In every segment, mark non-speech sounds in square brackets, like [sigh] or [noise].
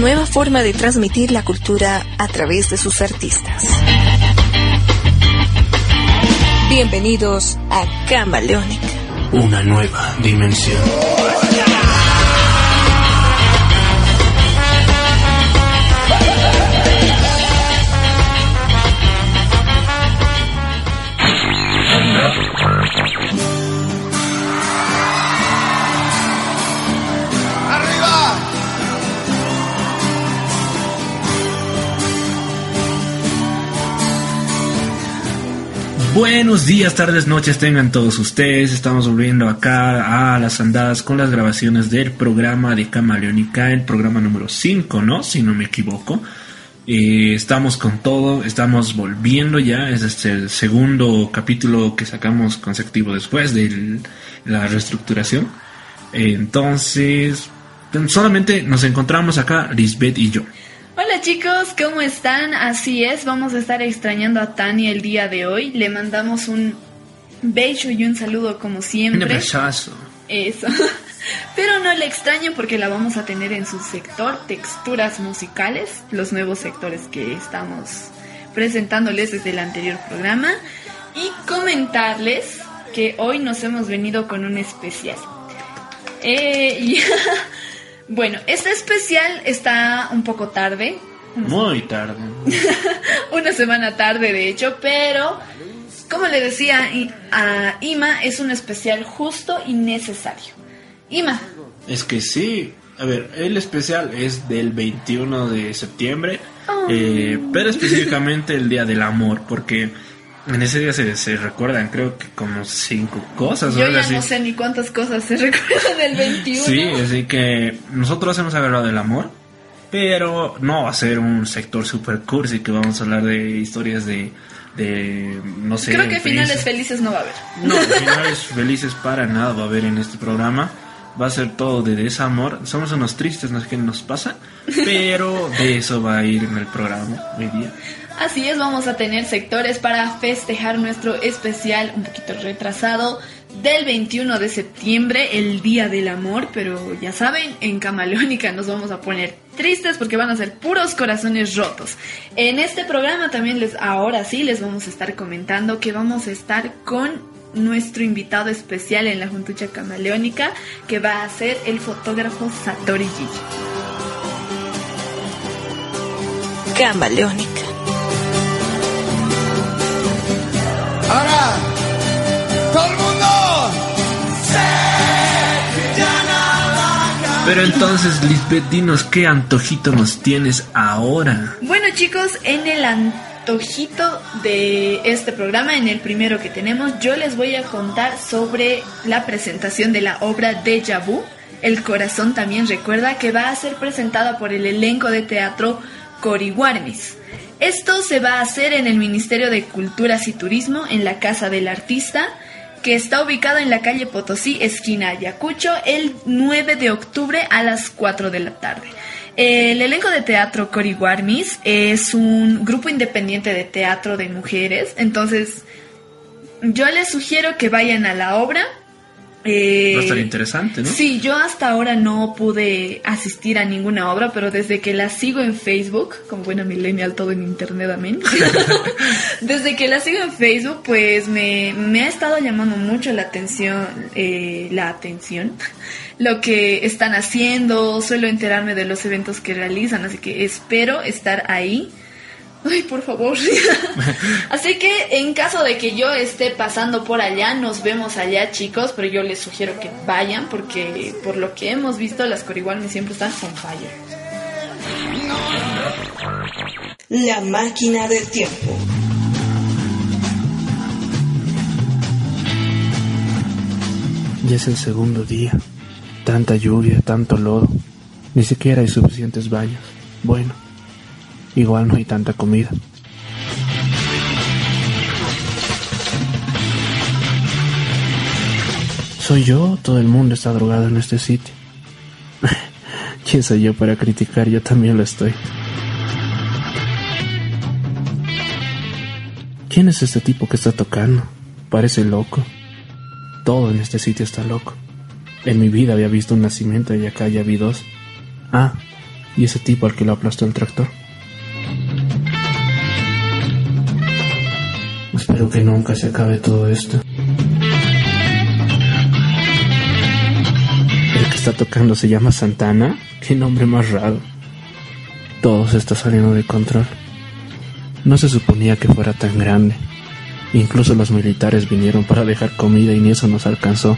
Nueva forma de transmitir la cultura a través de sus artistas. Bienvenidos a Camaleónica. Una nueva dimensión. Buenos días, tardes, noches tengan todos ustedes. Estamos volviendo acá a las andadas con las grabaciones del programa de Camaleónica, el programa número 5, ¿no? Si no me equivoco. Eh, estamos con todo, estamos volviendo ya. Es este el segundo capítulo que sacamos consecutivo después de la reestructuración. Entonces, solamente nos encontramos acá, Lisbeth y yo. Hola chicos, ¿cómo están? Así es, vamos a estar extrañando a Tania el día de hoy. Le mandamos un beso y un saludo como Un siempre. abrazo. Eso. [laughs] Pero no le extraño porque la vamos a tener en su sector, texturas musicales, los nuevos sectores que estamos presentándoles desde el anterior programa. Y comentarles que hoy nos hemos venido con un especial. Eh, [laughs] bueno, este especial está un poco tarde, Muy tarde. [laughs] una semana tarde de hecho, pero como le decía a Ima, es un especial justo y necesario. Ima, Es que sí. A ver, el especial es del 21 de septiembre, eh, pero específicamente el Día del Amor, porque en ese día se, se recuerdan, creo que como cinco cosas. yo ya así. no sé ni cuántas cosas se [laughs] recuerdan del 21. Sí, así que nosotros hemos hablado del amor, pero no va a ser un sector super cursi que vamos a hablar de historias de, de no sé. Creo que finales felices no va a haber. No, [laughs] finales felices para nada va a haber en este programa. Va a ser todo de desamor. Somos unos tristes, no sé qué nos pasa. Pero de eso va a ir en el programa hoy día. Así es, vamos a tener sectores para festejar nuestro especial un poquito retrasado del 21 de septiembre, el Día del Amor, pero ya saben, en Camaleónica nos vamos a poner tristes porque van a ser puros corazones rotos. En este programa también les, ahora sí, les vamos a estar comentando que vamos a estar con nuestro invitado especial en la Juntucha Camaleónica, que va a ser el fotógrafo Satori Gigi. Camaleónica. Ahora, todo el mundo. Sé que ya nada cambiará. Pero entonces, Lisbeth, dinos qué antojito nos tienes ahora. Bueno chicos, en el antojito de este programa, en el primero que tenemos, yo les voy a contar sobre la presentación de la obra Deja Vu. El corazón también recuerda que va a ser presentada por el elenco de teatro Corihuarmis. Esto se va a hacer en el Ministerio de Culturas y Turismo, en la Casa del Artista, que está ubicado en la calle Potosí, esquina Ayacucho, el 9 de octubre a las 4 de la tarde. El elenco de teatro Corihuarmis es un grupo independiente de teatro de mujeres, entonces yo les sugiero que vayan a la obra. Eh, Va a estar interesante, ¿no? Sí, yo hasta ahora no pude asistir a ninguna obra, pero desde que la sigo en Facebook, como buena millennial, todo en internet, amén. [laughs] [laughs] desde que la sigo en Facebook, pues me, me ha estado llamando mucho la atención, eh, la atención, [laughs] lo que están haciendo, suelo enterarme de los eventos que realizan, así que espero estar ahí. Ay, por favor. [laughs] Así que en caso de que yo esté pasando por allá, nos vemos allá, chicos, pero yo les sugiero que vayan porque por lo que hemos visto las corigualmes siempre están con fire. La máquina del tiempo. Ya es el segundo día. Tanta lluvia, tanto lodo. Ni siquiera hay suficientes baños. Bueno, igual no hay tanta comida. ¿Soy yo? Todo el mundo está drogado en este sitio. [laughs] ¿Quién soy yo para criticar? Yo también lo estoy. ¿Quién es este tipo que está tocando? Parece loco. Todo en este sitio está loco. En mi vida había visto un nacimiento y acá ya vi dos. Ah, y ese tipo al que lo aplastó el tractor. Espero que nunca se acabe todo esto. El que está tocando se llama Santana. Qué nombre más raro. Todo se está saliendo de control. No se suponía que fuera tan grande. Incluso los militares vinieron para dejar comida y ni eso nos alcanzó.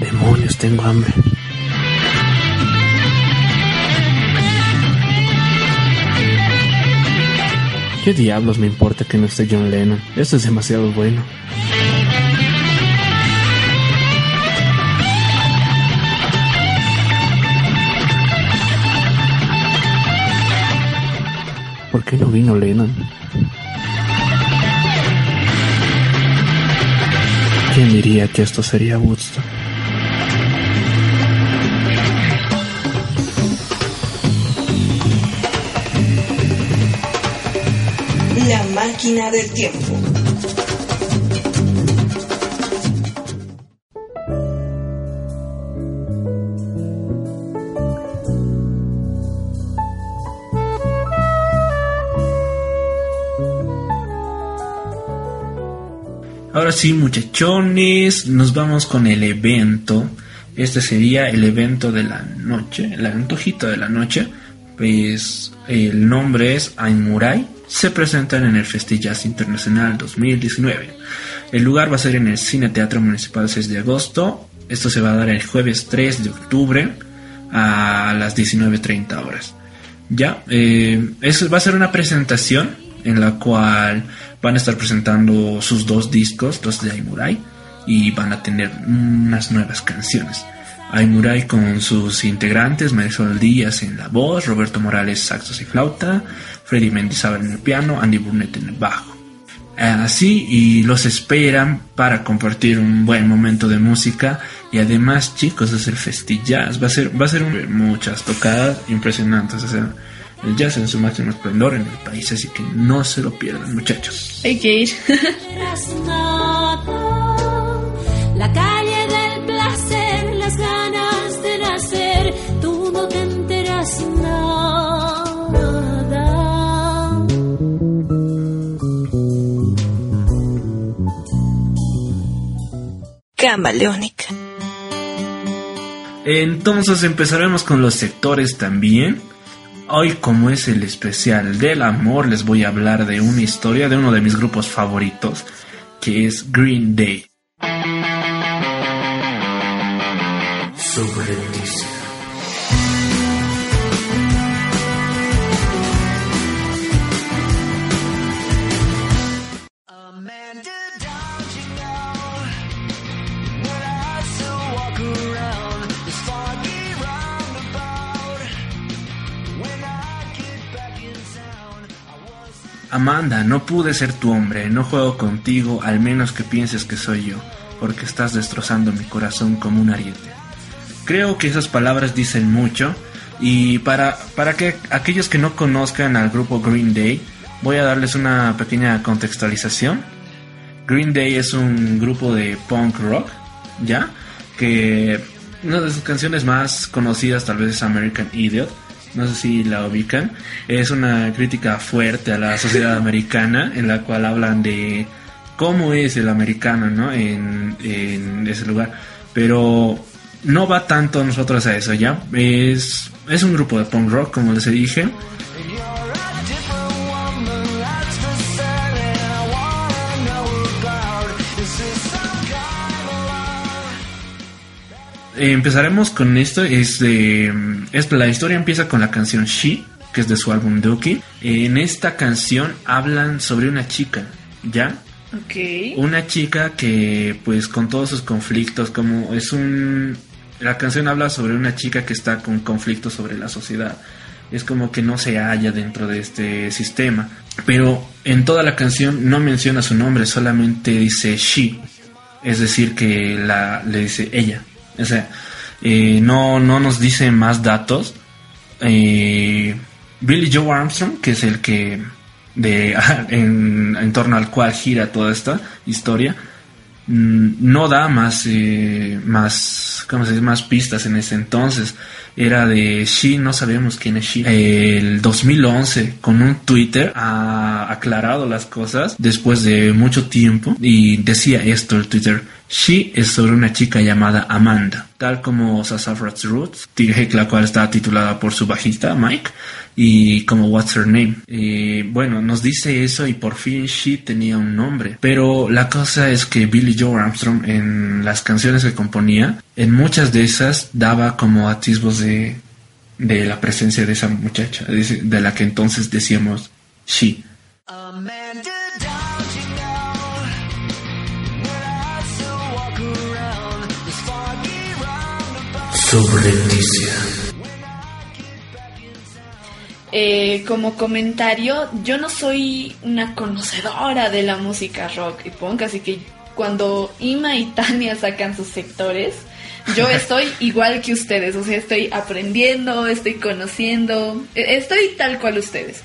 Demonios, tengo hambre. ¿Qué diablos me importa que no esté John Lennon? Esto es demasiado bueno. ¿Por qué no vino Lennon? ¿Quién diría que esto sería Woodstock? Máquina del tiempo. Ahora sí, muchachones, nos vamos con el evento. Este sería el evento de la noche, el antojito de la noche. Pues el nombre es Aimurai. Se presentan en el Festillas Internacional 2019. El lugar va a ser en el Cine Teatro Municipal 6 de agosto. Esto se va a dar el jueves 3 de octubre a las 19.30 horas. Ya, eh, eso va a ser una presentación en la cual van a estar presentando sus dos discos, los de Aimurai, y van a tener unas nuevas canciones. Aimurai con sus integrantes, Marisol Díaz en la voz, Roberto Morales saxos y flauta, Freddy Mendizábal en el piano, Andy Burnett en el bajo. Así y los esperan para compartir un buen momento de música y además chicos es el festillas va a ser va a ser muchas tocadas impresionantes o sea, el jazz en su máximo esplendor en el país, así que no se lo pierdan, muchachos. Hay que ir. [laughs] Camaleónica. Entonces empezaremos con los sectores también. Hoy como es el especial del amor les voy a hablar de una historia de uno de mis grupos favoritos que es Green Day. Amanda, no pude ser tu hombre, no juego contigo, al menos que pienses que soy yo, porque estás destrozando mi corazón como un ariete. Creo que esas palabras dicen mucho y para, para que aquellos que no conozcan al grupo Green Day, voy a darles una pequeña contextualización. Green Day es un grupo de punk rock, ¿ya? Que una de sus canciones más conocidas tal vez es American Idiot no sé si la ubican, es una crítica fuerte a la sociedad americana en la cual hablan de cómo es el americano ¿no? en, en ese lugar. Pero no va tanto nosotros a eso, ¿ya? Es, es un grupo de punk rock, como les dije. Empezaremos con esto. Es de, es, la historia empieza con la canción She, que es de su álbum Dookie. En esta canción hablan sobre una chica, ¿ya? Ok. Una chica que, pues, con todos sus conflictos, como es un... La canción habla sobre una chica que está con conflictos sobre la sociedad. Es como que no se halla dentro de este sistema. Pero en toda la canción no menciona su nombre, solamente dice she. Es decir, que la, le dice ella. O sea, eh, no, no nos dice más datos. Eh, Billy Joe Armstrong, que es el que de [laughs] en, torno al cual gira toda esta historia, mm, no da más eh, más ¿cómo se dice? más pistas en ese entonces era de She no sabemos quién es She el 2011 con un Twitter ha aclarado las cosas después de mucho tiempo y decía esto el Twitter She es sobre una chica llamada Amanda tal como Sassafras Roots la cual está titulada por su bajista Mike y como What's Her Name. Eh, bueno, nos dice eso y por fin She tenía un nombre. Pero la cosa es que Billy Joe Armstrong en las canciones que componía, en muchas de esas daba como atisbos de, de la presencia de esa muchacha, de, de la que entonces decíamos She. Subrepticia. Eh, como comentario, yo no soy una conocedora de la música rock y punk, así que cuando Ima y Tania sacan sus sectores, yo [laughs] estoy igual que ustedes, o sea, estoy aprendiendo, estoy conociendo, e- estoy tal cual ustedes.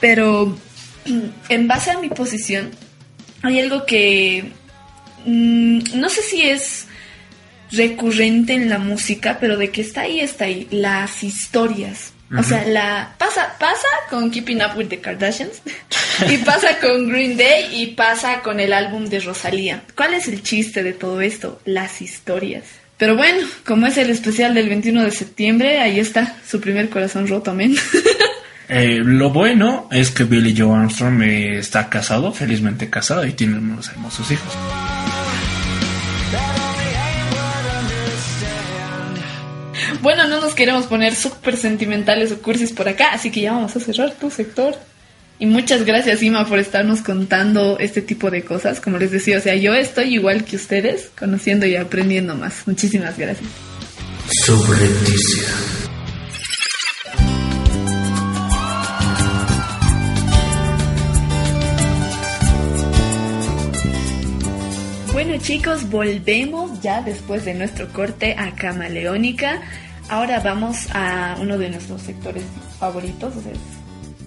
Pero [clears throat] en base a mi posición, hay algo que mm, no sé si es recurrente en la música, pero de que está ahí, está ahí, las historias. O sea, la pasa pasa con Keeping Up with the Kardashians [laughs] y pasa con Green Day y pasa con el álbum de Rosalía. ¿Cuál es el chiste de todo esto? Las historias. Pero bueno, como es el especial del 21 de septiembre, ahí está su primer corazón roto, amén. [laughs] Eh, lo bueno es que Billy Joe Armstrong eh, está casado, felizmente casado, y tiene unos hermosos hijos. Queremos poner súper sentimentales o cursis por acá, así que ya vamos a cerrar tu sector. Y muchas gracias, Ima, por estarnos contando este tipo de cosas. Como les decía, o sea, yo estoy igual que ustedes, conociendo y aprendiendo más. Muchísimas gracias. Subrepticia. Bueno chicos, volvemos ya después de nuestro corte a Camaleónica. Ahora vamos a uno de nuestros sectores favoritos.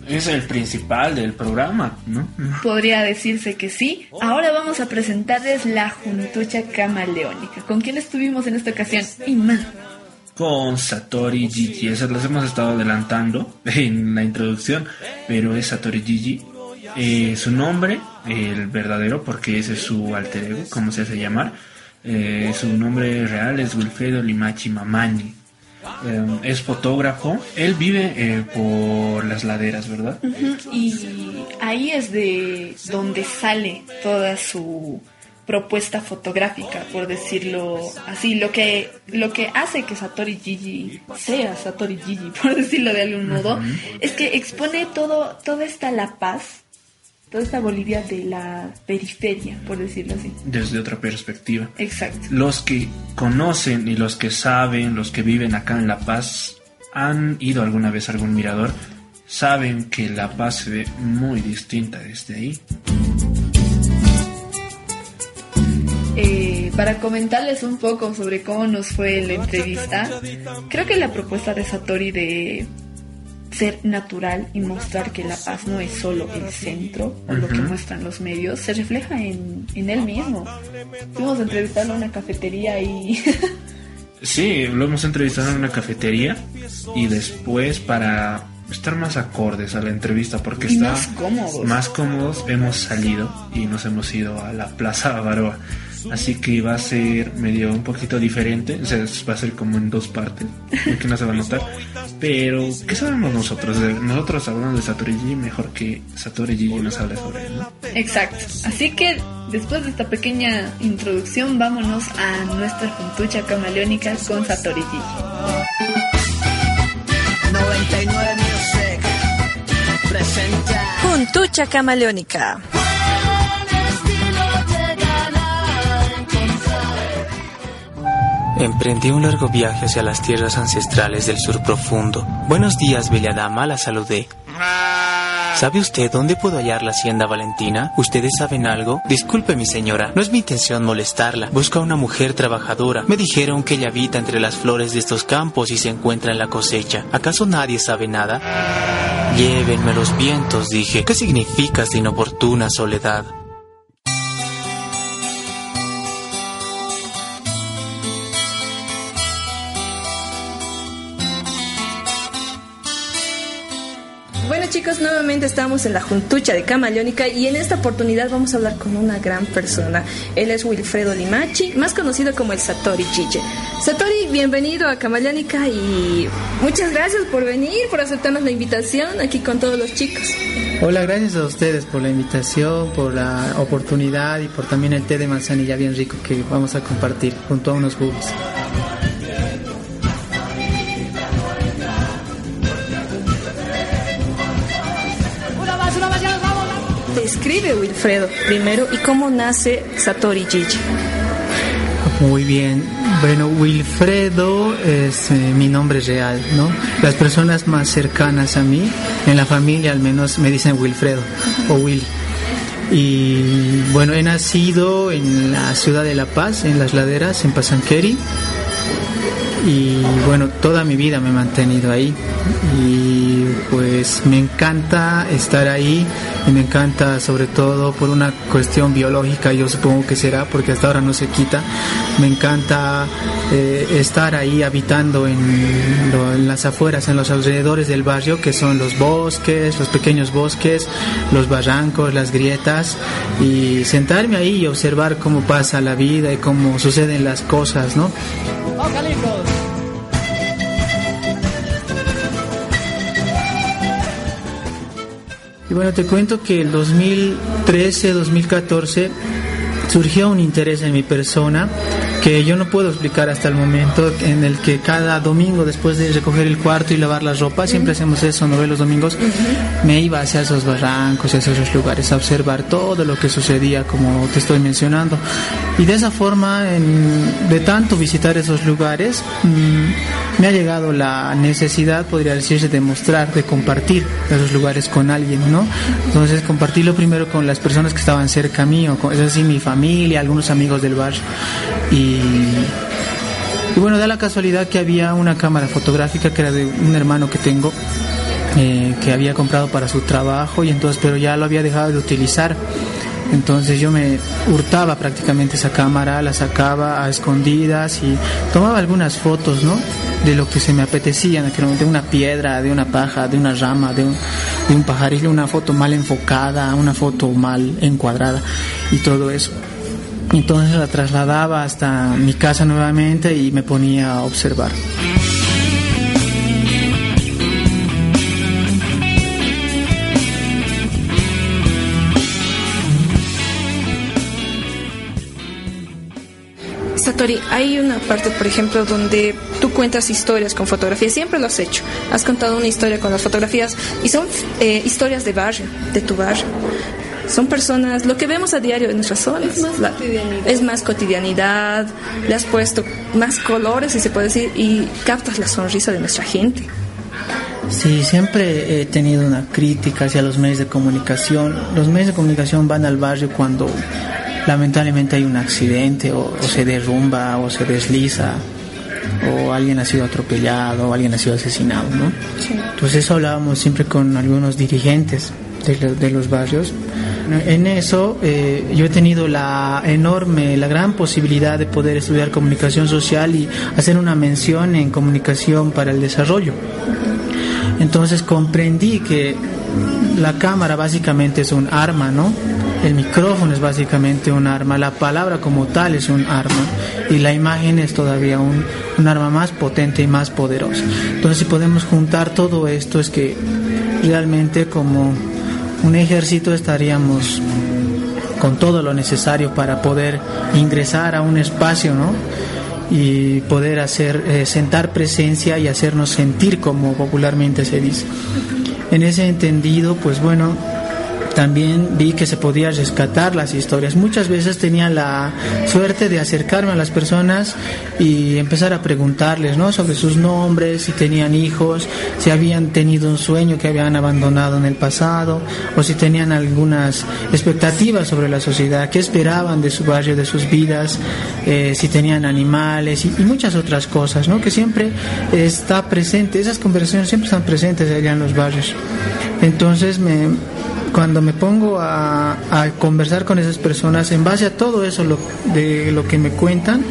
Es el principal del programa, ¿no? podría decirse que sí. Ahora vamos a presentarles la Juntucha Camaleónica. ¿Con quién estuvimos en esta ocasión? Ima. Con Satori Gigi. Esas las hemos estado adelantando [laughs] en la introducción, pero es Satori Gigi. Eh, su nombre, el verdadero, porque ese es su alter ego, como se hace llamar. Eh, su nombre real es Wilfredo Limachi Mamani. Eh, es fotógrafo. Él vive eh, por las laderas, ¿verdad? Y ahí es de donde sale toda su propuesta fotográfica, por decirlo así. Lo que, lo que hace que Satori Gigi sea Satori Gigi, [laughs] por decirlo de algún modo, es que expone todo, toda esta La Paz, toda esta Bolivia de la periferia, por decirlo así. Desde otra perspectiva. Exacto. Los que conocen y los que saben, los que viven acá en La Paz, han ido alguna vez a algún mirador, saben que La Paz se ve muy distinta desde ahí. Eh, para comentarles un poco sobre cómo nos fue la entrevista, creo que la propuesta de Satori de ser natural y mostrar que La Paz no es solo el centro o lo que muestran los medios, se refleja en, en él mismo. Fuimos a entrevistarlo en una cafetería y [laughs] Sí, lo hemos entrevistado en una cafetería y después para estar más acordes a la entrevista porque Y está más cómodos. más cómodos hemos salido y nos hemos ido a la Plaza Bavaroa. Así que va a ser medio un poquito diferente, o sea, va a ser como en dos partes, que no se va a notar. Pero, ¿qué sabemos nosotros? Nosotros hablamos de Satori Gigi mejor que Satori Gigi nos habla sobre él, ¿no? Exacto. Así que después de esta pequeña introducción, vámonos a nuestra juntucha camaleónica con Satori Gigi. 99 Music presenta Juntucha Camaleónica. Emprendí un largo viaje hacia las tierras ancestrales del sur profundo. Buenos días, bella dama, la saludé. ¿Sabe usted dónde puedo hallar la hacienda Valentina? ¿Ustedes saben algo? Disculpe, mi señora, no es mi intención molestarla. Busca una mujer trabajadora. Me dijeron que ella habita entre las flores de estos campos y se encuentra en la cosecha. ¿Acaso nadie sabe nada? Llévenme los vientos, dije. ¿Qué significa esta inoportuna soledad? Bueno chicos, nuevamente estamos en la Juntucha de Camaleónica y en esta oportunidad vamos a hablar con una gran persona. Él es Wilfredo Limachi, más conocido como el Satori Chiche. Satori, bienvenido a Camaleónica y muchas gracias por venir, por aceptarnos la invitación aquí con todos los chicos. Hola, gracias a ustedes por la invitación, por la oportunidad y por también el té de manzanilla bien rico que vamos a compartir junto a unos jugos. Describe Wilfredo primero y cómo nace Satori Chiche. Muy bien. Bueno, Wilfredo es eh, mi nombre real, ¿no? Las personas más cercanas a mí, en la familia al menos, me dicen Wilfredo o Willy. Y bueno, he nacido en la ciudad de La Paz, en las laderas, en Pasanqueri. Y bueno, toda mi vida me he mantenido ahí. Y pues me encanta estar ahí y me encanta sobre todo por una cuestión biológica, yo supongo que será, porque hasta ahora no se quita. Me encanta eh, estar ahí habitando en, las afueras, en los alrededores del barrio, que son los bosques, los pequeños bosques, los barrancos, las grietas, y sentarme ahí y observar cómo pasa la vida y cómo suceden las cosas, ¿no? Bueno, te cuento que el 2013-2014 surgió un interés en mi persona que yo no puedo explicar hasta el momento, en el que cada domingo después de recoger el cuarto y lavar la ropa, siempre hacemos eso, no ve los domingos, me iba hacia esos barrancos, hacia esos lugares, a observar todo lo que sucedía, como te estoy mencionando. Y de esa forma, en- de tanto visitar esos lugares, mm, me ha llegado la necesidad, podría decirse, de mostrar, de compartir esos lugares con alguien, ¿no? Entonces, compartirlo primero con las personas que estaban cerca mío, con, es decir, mi familia, algunos amigos del barrio. Y, bueno, da la casualidad que había una cámara fotográfica que era de un hermano que tengo, eh, que había comprado para su trabajo, y entonces, pero ya lo había dejado de utilizar. Entonces yo me hurtaba prácticamente esa cámara, la sacaba a escondidas y tomaba algunas fotos, ¿no? De lo que se me apetecía en de una piedra, de una paja, de una rama, de un, de un pajarillo, una foto mal enfocada, una foto mal encuadrada y todo eso. Entonces la trasladaba hasta mi casa nuevamente y me ponía a observar. Satori, hay una parte, por ejemplo, donde tú cuentas historias con fotografías. Siempre lo has hecho. Has contado una historia con las fotografías y son eh, historias de barrio, de tu barrio. Son personas, lo que vemos a diario en nuestras zonas. Es más La- cotidianidad. es más cotidianidad. Le has puesto más colores, si se puede decir, y captas la sonrisa de nuestra gente. Sí, siempre he tenido una crítica hacia los medios de comunicación. Los medios de comunicación van al barrio cuando lamentablemente hay un accidente o, o se derrumba o se desliza o alguien ha sido atropellado o alguien ha sido asesinado, ¿no? Entonces eso hablábamos siempre con algunos dirigentes de, lo- de los barrios. En eso eh, yo he tenido la enorme, la gran posibilidad de poder estudiar comunicación social y hacer una mención en comunicación para el desarrollo. Entonces comprendí que la cámara básicamente es un arma, ¿no? El micrófono es básicamente un arma, la palabra como tal es un arma y la imagen es todavía un, un arma más potente y más poderosa. Entonces si podemos juntar todo esto es que realmente como un ejército estaríamos con todo lo necesario para poder ingresar a un espacio, ¿no? Y poder hacer, eh, sentar presencia y hacernos sentir como popularmente se dice. En ese entendido, pues bueno, también vi que se podía rescatar las historias. Muchas veces tenía la suerte de acercarme a las personas y empezar a preguntarles ¿no? sobre sus nombres, si tenían hijos, si habían tenido un sueño que habían abandonado en el pasado o si tenían algunas expectativas sobre la sociedad, qué esperaban de su barrio, de sus vidas, eh, si tenían animales y, y, muchas otras cosas, ¿no? que siempre está presente, esas conversaciones siempre están presentes allá en los barrios. Entonces me, cuando me pongo a, a, conversar con esas personas, en base a todo eso lo, de lo que me cuentan,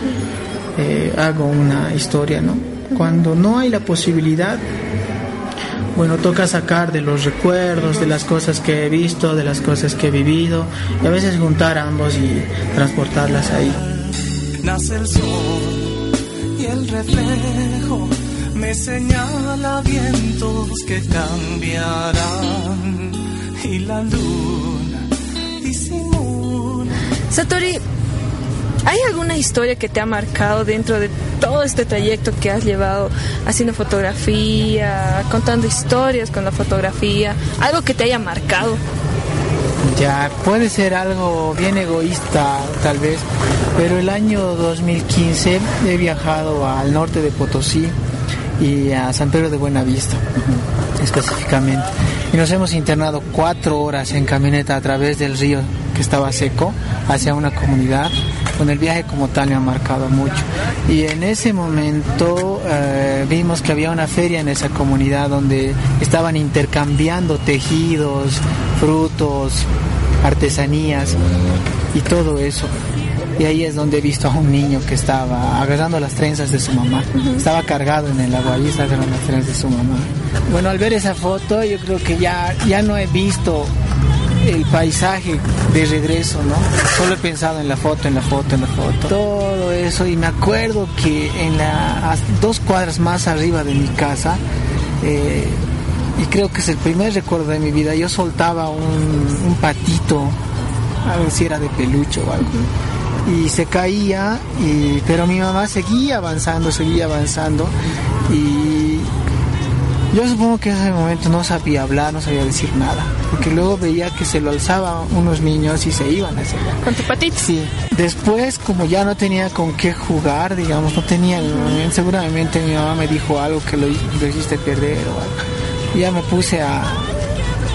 eh, hago una historia, ¿no? Cuando no hay la posibilidad, bueno, toca sacar de los recuerdos, de las cosas que he visto, de las cosas que he vivido, y a veces juntar ambos y transportarlas ahí. Nace el sol y el reflejo me señala vientos que cambiarán y la luna disimula. Satori, ¿hay alguna historia que te ha marcado dentro de todo este trayecto que has llevado haciendo fotografía, contando historias con la fotografía? ¿Algo que te haya marcado? Ya, puede ser algo bien egoísta tal vez, pero el año 2015 he viajado al norte de Potosí y a San Pedro de Buenavista específicamente. Y nos hemos internado cuatro horas en camioneta a través del río que estaba seco hacia una comunidad. Con el viaje como tal me ha marcado mucho. Y en ese momento eh, vimos que había una feria en esa comunidad donde estaban intercambiando tejidos, frutos, artesanías y todo eso. Y ahí es donde he visto a un niño que estaba agarrando las trenzas de su mamá. Estaba cargado en el agua y estaba agarrando las trenzas de su mamá. Bueno, al ver esa foto yo creo que ya, ya no he visto el paisaje de regreso, ¿no? Solo he pensado en la foto, en la foto, en la foto. Todo eso y me acuerdo que en las dos cuadras más arriba de mi casa, eh, y creo que es el primer recuerdo de mi vida, yo soltaba un, un patito, a ver si era de peluche o algo y se caía, y, pero mi mamá seguía avanzando, seguía avanzando y yo supongo que en ese momento no sabía hablar, no sabía decir nada, porque luego veía que se lo alzaban unos niños y se iban hacia allá. ¿Con tu patito? Sí. Después, como ya no tenía con qué jugar, digamos, no tenía, seguramente mi mamá me dijo algo que lo, lo hiciste perder o algo. Y ya me puse a,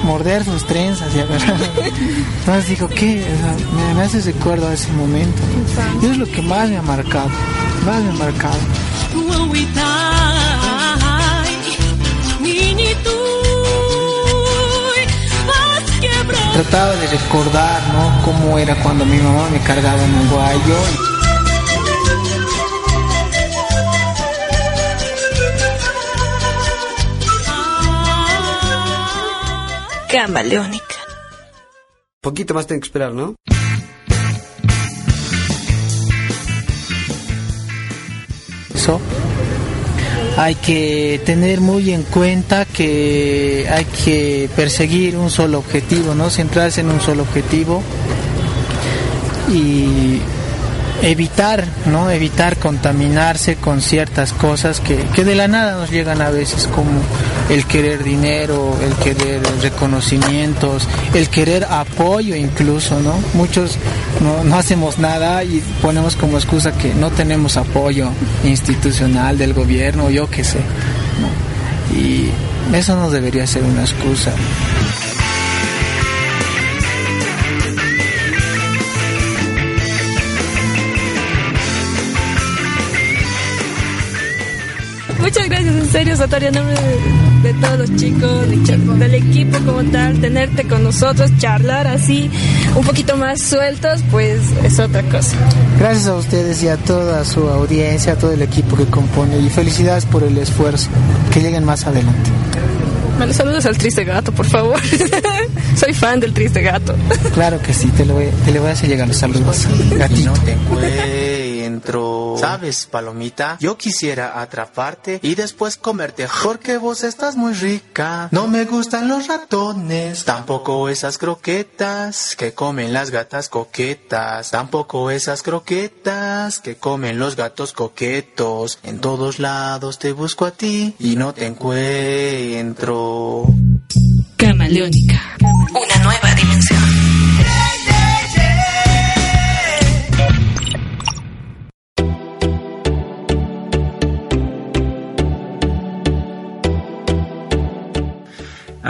morder sus trenzas y agarrar. [laughs] Entonces digo, ¿qué? O sea, me, hace recuerdo a ese momento. Y es lo que más me ha marcado, más me ha marcado. Trataba de recordar, ¿no? Cómo era cuando mi mamá me cargaba en un guayo. Camaleónica. Poquito más tengo que esperar, ¿no? Eso. Hay que tener muy en cuenta que hay que perseguir un solo objetivo, ¿no? Centrarse en un solo objetivo y evitar, ¿no? Evitar contaminarse con ciertas cosas que, que, de la nada nos llegan a veces, como el querer dinero, el querer reconocimientos, el querer apoyo incluso, ¿no? Muchos no, no hacemos nada y ponemos como excusa que no tenemos apoyo institucional del gobierno, yo qué sé, ¿no? Y eso no debería ser una excusa. Muchas gracias, en serio, Satoria, en nombre de, de, todos los chicos, del, del equipo como tal, tenerte con nosotros, charlar así, un poquito más sueltos, pues es otra cosa. Gracias a ustedes y a toda su audiencia, a todo el equipo que compone, y felicidades por el esfuerzo, que lleguen más adelante. Bueno, saludos al triste gato, por favor. [laughs] Soy fan del triste gato. Claro que sí, te, lo voy, te le voy a hacer llegar los saludos. Gatito. No te. ¿Sabes, palomita? Yo quisiera atraparte y después comerte porque vos estás muy rica. No me gustan los ratones, tampoco esas croquetas que comen las gatas coquetas, tampoco esas croquetas que comen los gatos coquetos. En todos lados te busco a ti y no te encuentro. Camaleónica. Una nueva dimensión.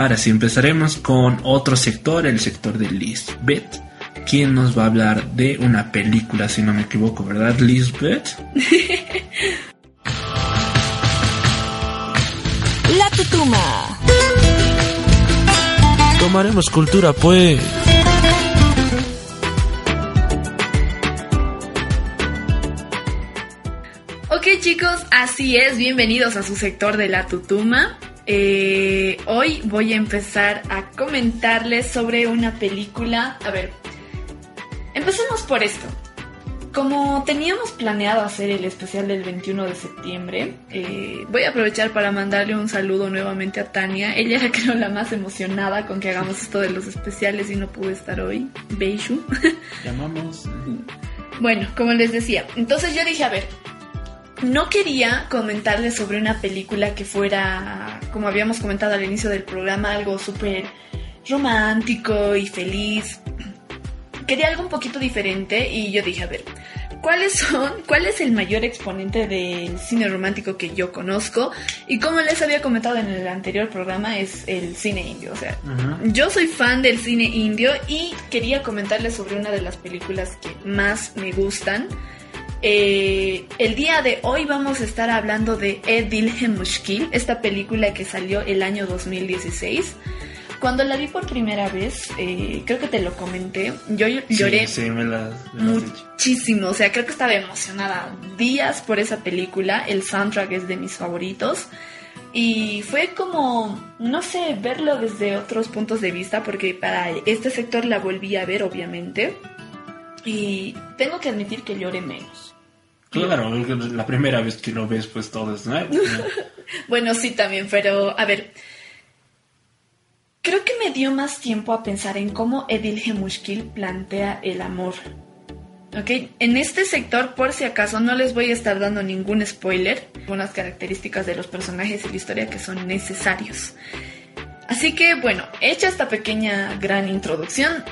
Ahora sí, empezaremos con otro sector, el sector de Lisbeth, quien nos va a hablar de una película, si no me equivoco, ¿verdad, Lisbeth? [laughs] La tutuma. Tomaremos cultura, pues. Ok chicos, así es, bienvenidos a su sector de la tutuma. Eh, hoy voy a empezar a comentarles sobre una película. A ver, empecemos por esto. Como teníamos planeado hacer el especial del 21 de septiembre, eh, voy a aprovechar para mandarle un saludo nuevamente a Tania. Ella era [laughs] creo la más emocionada con que hagamos esto de los especiales y no pude estar hoy. Beishu. [laughs] Llamamos. Bueno, como les decía, entonces yo dije, a ver, no quería comentarles sobre una película que fuera, como habíamos comentado al inicio del programa, algo súper romántico y feliz. Quería algo un poquito diferente y yo dije, a ver, ¿cuáles son, cuál es el mayor exponente del cine romántico que yo conozco? Y como les había comentado en el anterior programa, es el cine indio. O sea, yo soy fan del cine indio y quería comentarles sobre una de las películas que más me gustan. Eh, el día de hoy vamos a estar hablando de Edil Mushkil, esta película que salió el año 2016. Cuando la vi por primera vez, eh, creo que te lo comenté, yo lloré Sí, sí, me la, me muchísimo, o sea, creo que estaba emocionada días por esa película, el soundtrack es de mis favoritos. Y fue como, no sé, verlo desde otros puntos de vista, porque para este sector la volví a ver, obviamente. Y tengo que admitir que lloré menos. Claro, la primera vez que lo ves, pues todo es nuevo. [laughs] Bueno, sí, también, pero a ver. Creo que me dio más tiempo a pensar en cómo Edil Gemushkil plantea el amor. ¿Ok? En este sector, por si acaso, no les voy a estar dando ningún spoiler. Unas características de los personajes y la historia que son necesarios. Así que, bueno, hecha esta pequeña gran introducción,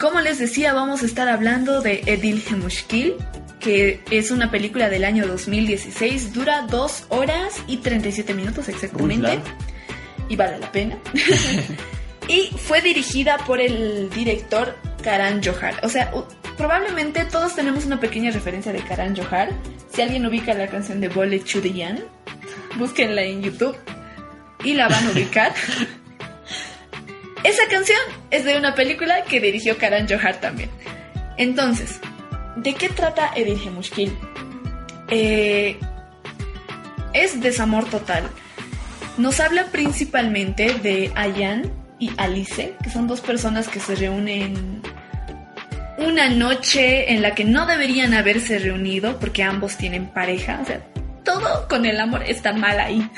como les decía, vamos a estar hablando de Edil Gemushkil, que es una película del año 2016, dura 2 horas y 37 minutos exactamente, y vale la pena. [laughs] y fue dirigida por el director Karan Johar. O sea, probablemente todos tenemos una pequeña referencia de Karan Johar. Si alguien ubica la canción de Bole Chudiyan, búsquenla en YouTube y la van a ubicar. [laughs] Esa canción es de una película que dirigió Karan Johar también. Entonces, ¿de qué trata Edil Gemushkil? Eh, es desamor total. Nos habla principalmente de Ayan y Alice, que son dos personas que se reúnen una noche en la que no deberían haberse reunido porque ambos tienen pareja. O sea, todo con el amor está mal ahí.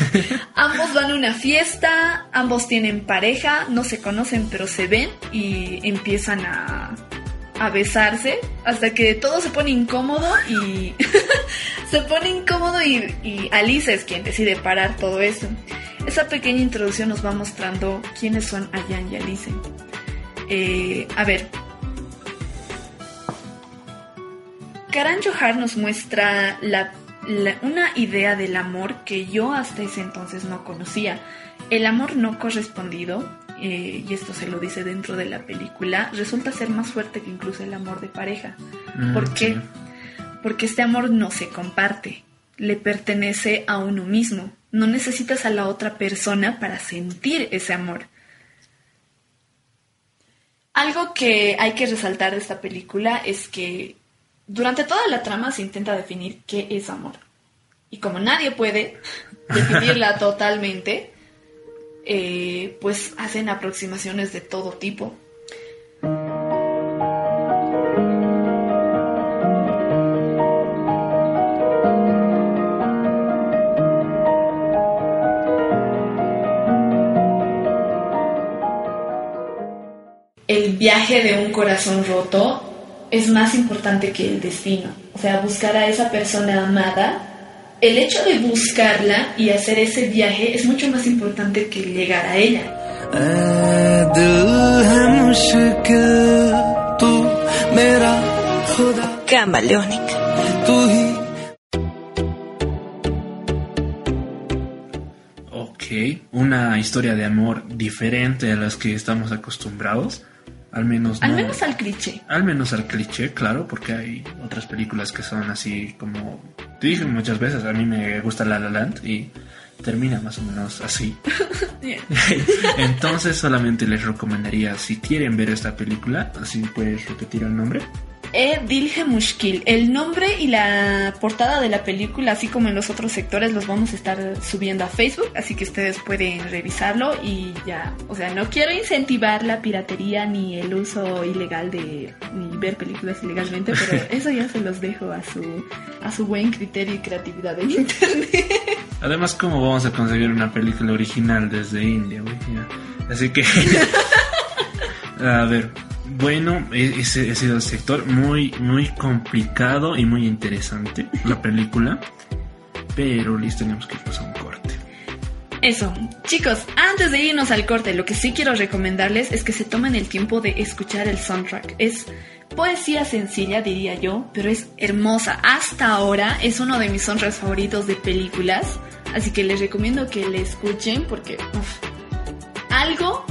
[laughs] ambos van a una fiesta, ambos tienen pareja, no se conocen pero se ven y empiezan a, a besarse hasta que todo se pone incómodo y [laughs] se pone incómodo y, y Alice es quien decide parar todo eso. Esa pequeña introducción nos va mostrando quiénes son Ayan y Alice. Eh, a ver. Karan Johar nos muestra la- la- una idea del amor que yo hasta ese entonces no conocía. El amor no correspondido, eh, y esto se lo dice dentro de la película, resulta ser más fuerte que incluso el amor de pareja. Mm, ¿Por qué? sí. Porque este amor no se comparte, le pertenece a uno mismo. No necesitas a la otra persona para sentir ese amor. Algo que hay que resaltar de esta película es que durante toda la trama se intenta definir qué es amor. Y como nadie puede [laughs] definirla totalmente, eh, pues hacen aproximaciones de todo tipo. el viaje de un corazón roto es más importante que el destino. O sea, buscar a esa persona amada, el hecho de buscarla y hacer ese viaje es mucho más importante que llegar a ella. Camaleónica. Ok, una historia de amor diferente a las que estamos acostumbrados al menos Al no- menos al cliché. Al menos al cliché, claro, porque hay otras películas que son así como... Te dije muchas veces, a mí me gusta La La Land y termina más o menos así. [laughs] [laughs] Entonces solamente les recomendaría, si quieren ver esta película, así puedes repetir el nombre. E Dilge Mushkil. El nombre y la portada de la película, así como en los otros sectores, los vamos a estar subiendo a Facebook, así que ustedes pueden revisarlo y ya. O sea, no quiero incentivar la piratería ni el uso ilegal de ni ver películas ilegalmente, pero [laughs] eso ya se los dejo a su a su buen criterio y creatividad en internet. Además, ¿cómo vamos a conseguir una película original desde India? güey? Así que... [laughs] [laughs] a ver, bueno, e- ese ha sido el sector muy, muy complicado y muy interesante, la película. Pero listo, tenemos que pasar un corte. Eso, chicos, antes de irnos al corte, lo que sí quiero recomendarles es que se tomen el tiempo de escuchar el soundtrack. Es poesía sencilla, diría yo, pero es hermosa. Hasta ahora es uno de mis soundtracks favoritos de películas, así que les recomiendo que le escuchen porque uf, algo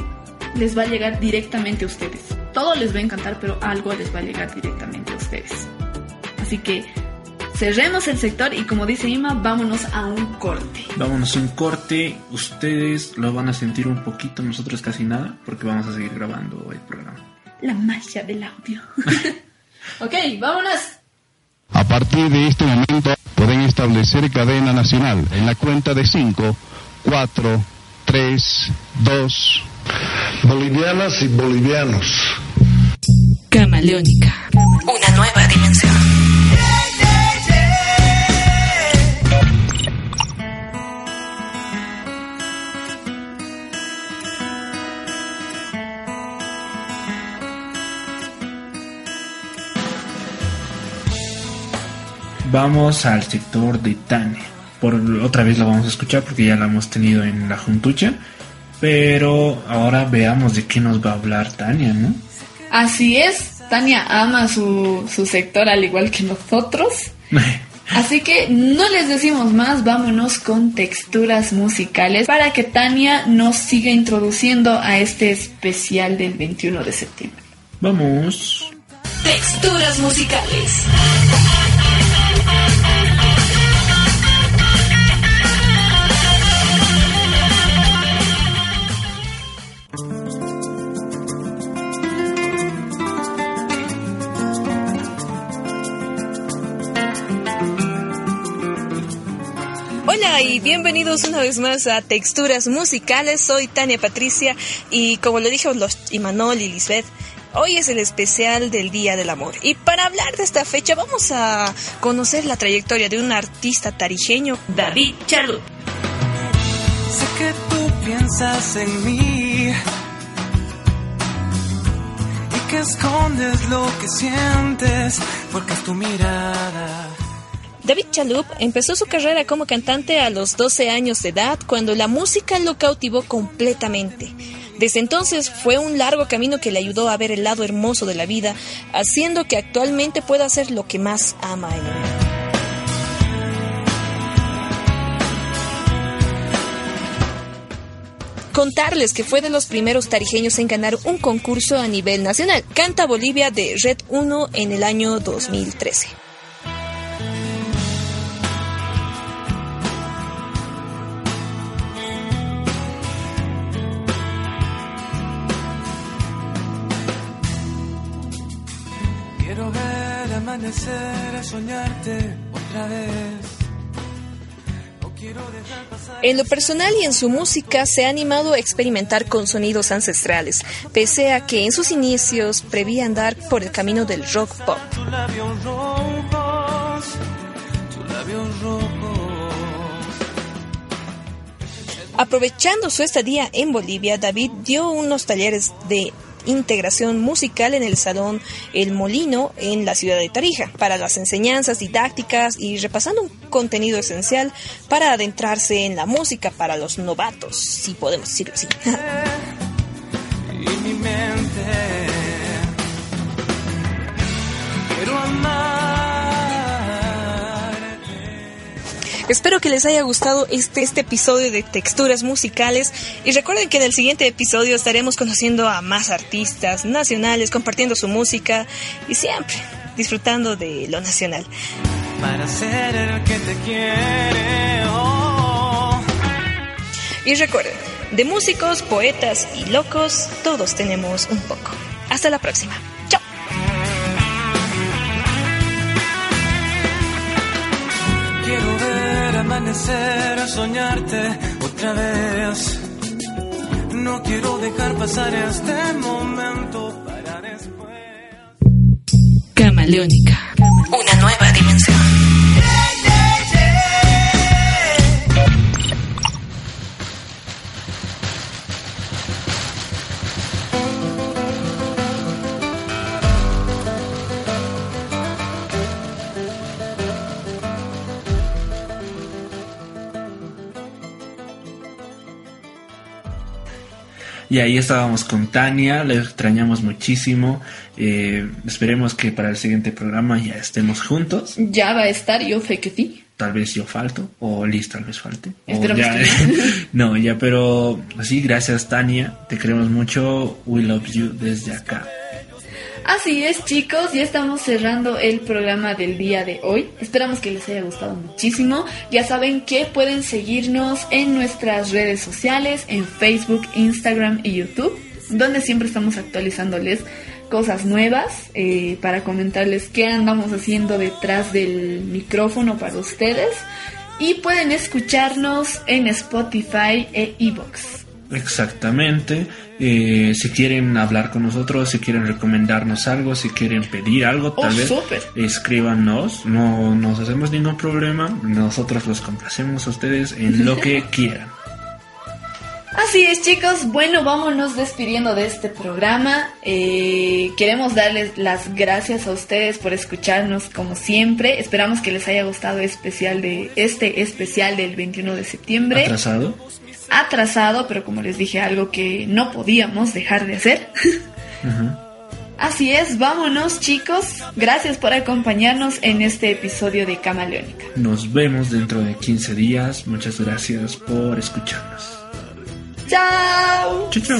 les va a llegar directamente a ustedes. Todo les va a encantar, pero algo les va a llegar directamente a ustedes. Así que cerremos el sector y como dice Ima, vámonos a un corte. Vámonos a un corte. Ustedes lo van a sentir un poquito, nosotros casi nada, porque vamos a seguir grabando el programa. La magia del audio. [laughs] ok, vámonos. A partir de este momento pueden establecer cadena nacional en la cuenta de 5, 4, 3, 2. Bolivianas y bolivianos. Camaleónica. Una nueva dimensión. Vamos al sector de Tania. Por otra vez lo vamos a escuchar porque ya lo hemos tenido en la juntucha. Pero ahora veamos de qué nos va a hablar Tania, ¿no? Así es, Tania ama su, su sector al igual que nosotros. [laughs] Así que no les decimos más, vámonos con texturas musicales para que Tania nos siga introduciendo a este especial del 21 de septiembre. Vamos. Texturas musicales. Y bienvenidos una vez más a Texturas Musicales. Soy Tania Patricia y como lo dijo los Imanol y Lisbeth, hoy es el especial del Día del Amor. Y para hablar de esta fecha vamos a conocer la trayectoria de un artista tarijeño, David Chalut. Sé que tú piensas en mí y que escondes lo que sientes porque es tu mirada. David Chalup empezó su carrera como cantante a los 12 años de edad cuando la música lo cautivó completamente. Desde entonces fue un largo camino que le ayudó a ver el lado hermoso de la vida, haciendo que actualmente pueda hacer lo que más ama en el mundo. Contarles que fue de los primeros tarijeños en ganar un concurso a nivel nacional, Canta Bolivia de Red 1 en el año 2013. Soñarte otra vez. En lo personal y en su música se ha animado a experimentar con sonidos ancestrales, pese a que en sus inicios prevía andar por el camino del rock pop. Aprovechando su estadía en Bolivia, David dio unos talleres de integración musical en el Salón El Molino en la ciudad de Tarija, para las enseñanzas didácticas y repasando un contenido esencial para adentrarse en la música para los novatos, si podemos decirlo así. [laughs] Espero que les haya gustado este, este episodio de Texturas Musicales y recuerden que en el siguiente episodio estaremos conociendo a más artistas nacionales, compartiendo su música y siempre disfrutando de lo nacional. Para ser el que te quiere. oh. Y recuerden, de músicos, poetas y locos, todos tenemos un poco. Hasta la próxima. Chao. Quiero ver amanecer, soñarte otra vez. No quiero dejar pasar este momento para después. Camaleónica. Una nueva dimensión. Y ahí estábamos con Tania, le extrañamos muchísimo. Eh, esperemos que para el siguiente programa ya estemos juntos. Ya va a estar, yo sé que sí. Tal vez yo falto, o Liz tal vez falte. o ya- [laughs] [laughs] no, ya, pero sí, gracias Tania, te queremos mucho. We love you desde acá. Así es, chicos, ya estamos cerrando el programa del día de hoy. Esperamos que les haya gustado muchísimo. Ya saben que pueden seguirnos en nuestras redes sociales, en Facebook, Instagram y YouTube, donde siempre estamos actualizándoles cosas nuevas eh, para comentarles qué andamos haciendo detrás del micrófono para ustedes. Y pueden escucharnos en Spotify e Evox. Exactamente. Eh, si quieren hablar con nosotros, si quieren recomendarnos algo, si quieren pedir algo, tal Oh, vez súper. escríbanos. No nos hacemos ningún problema. Nosotros los complacemos a ustedes en lo que [laughs] quieran. Así es, chicos. Bueno, vámonos despidiendo de este programa. Eh, queremos darles las gracias a ustedes por escucharnos como siempre. Esperamos que les haya gustado especial de este especial del 21 de septiembre. ¿Atrasado? Atrasado, pero como les dije, algo que no podíamos dejar de hacer. [laughs] Así es, vámonos, chicos. Gracias por acompañarnos en este episodio de Camaleónica. Nos vemos dentro de 15 días. Muchas gracias por escucharnos. ¡Chao! Chau, chau.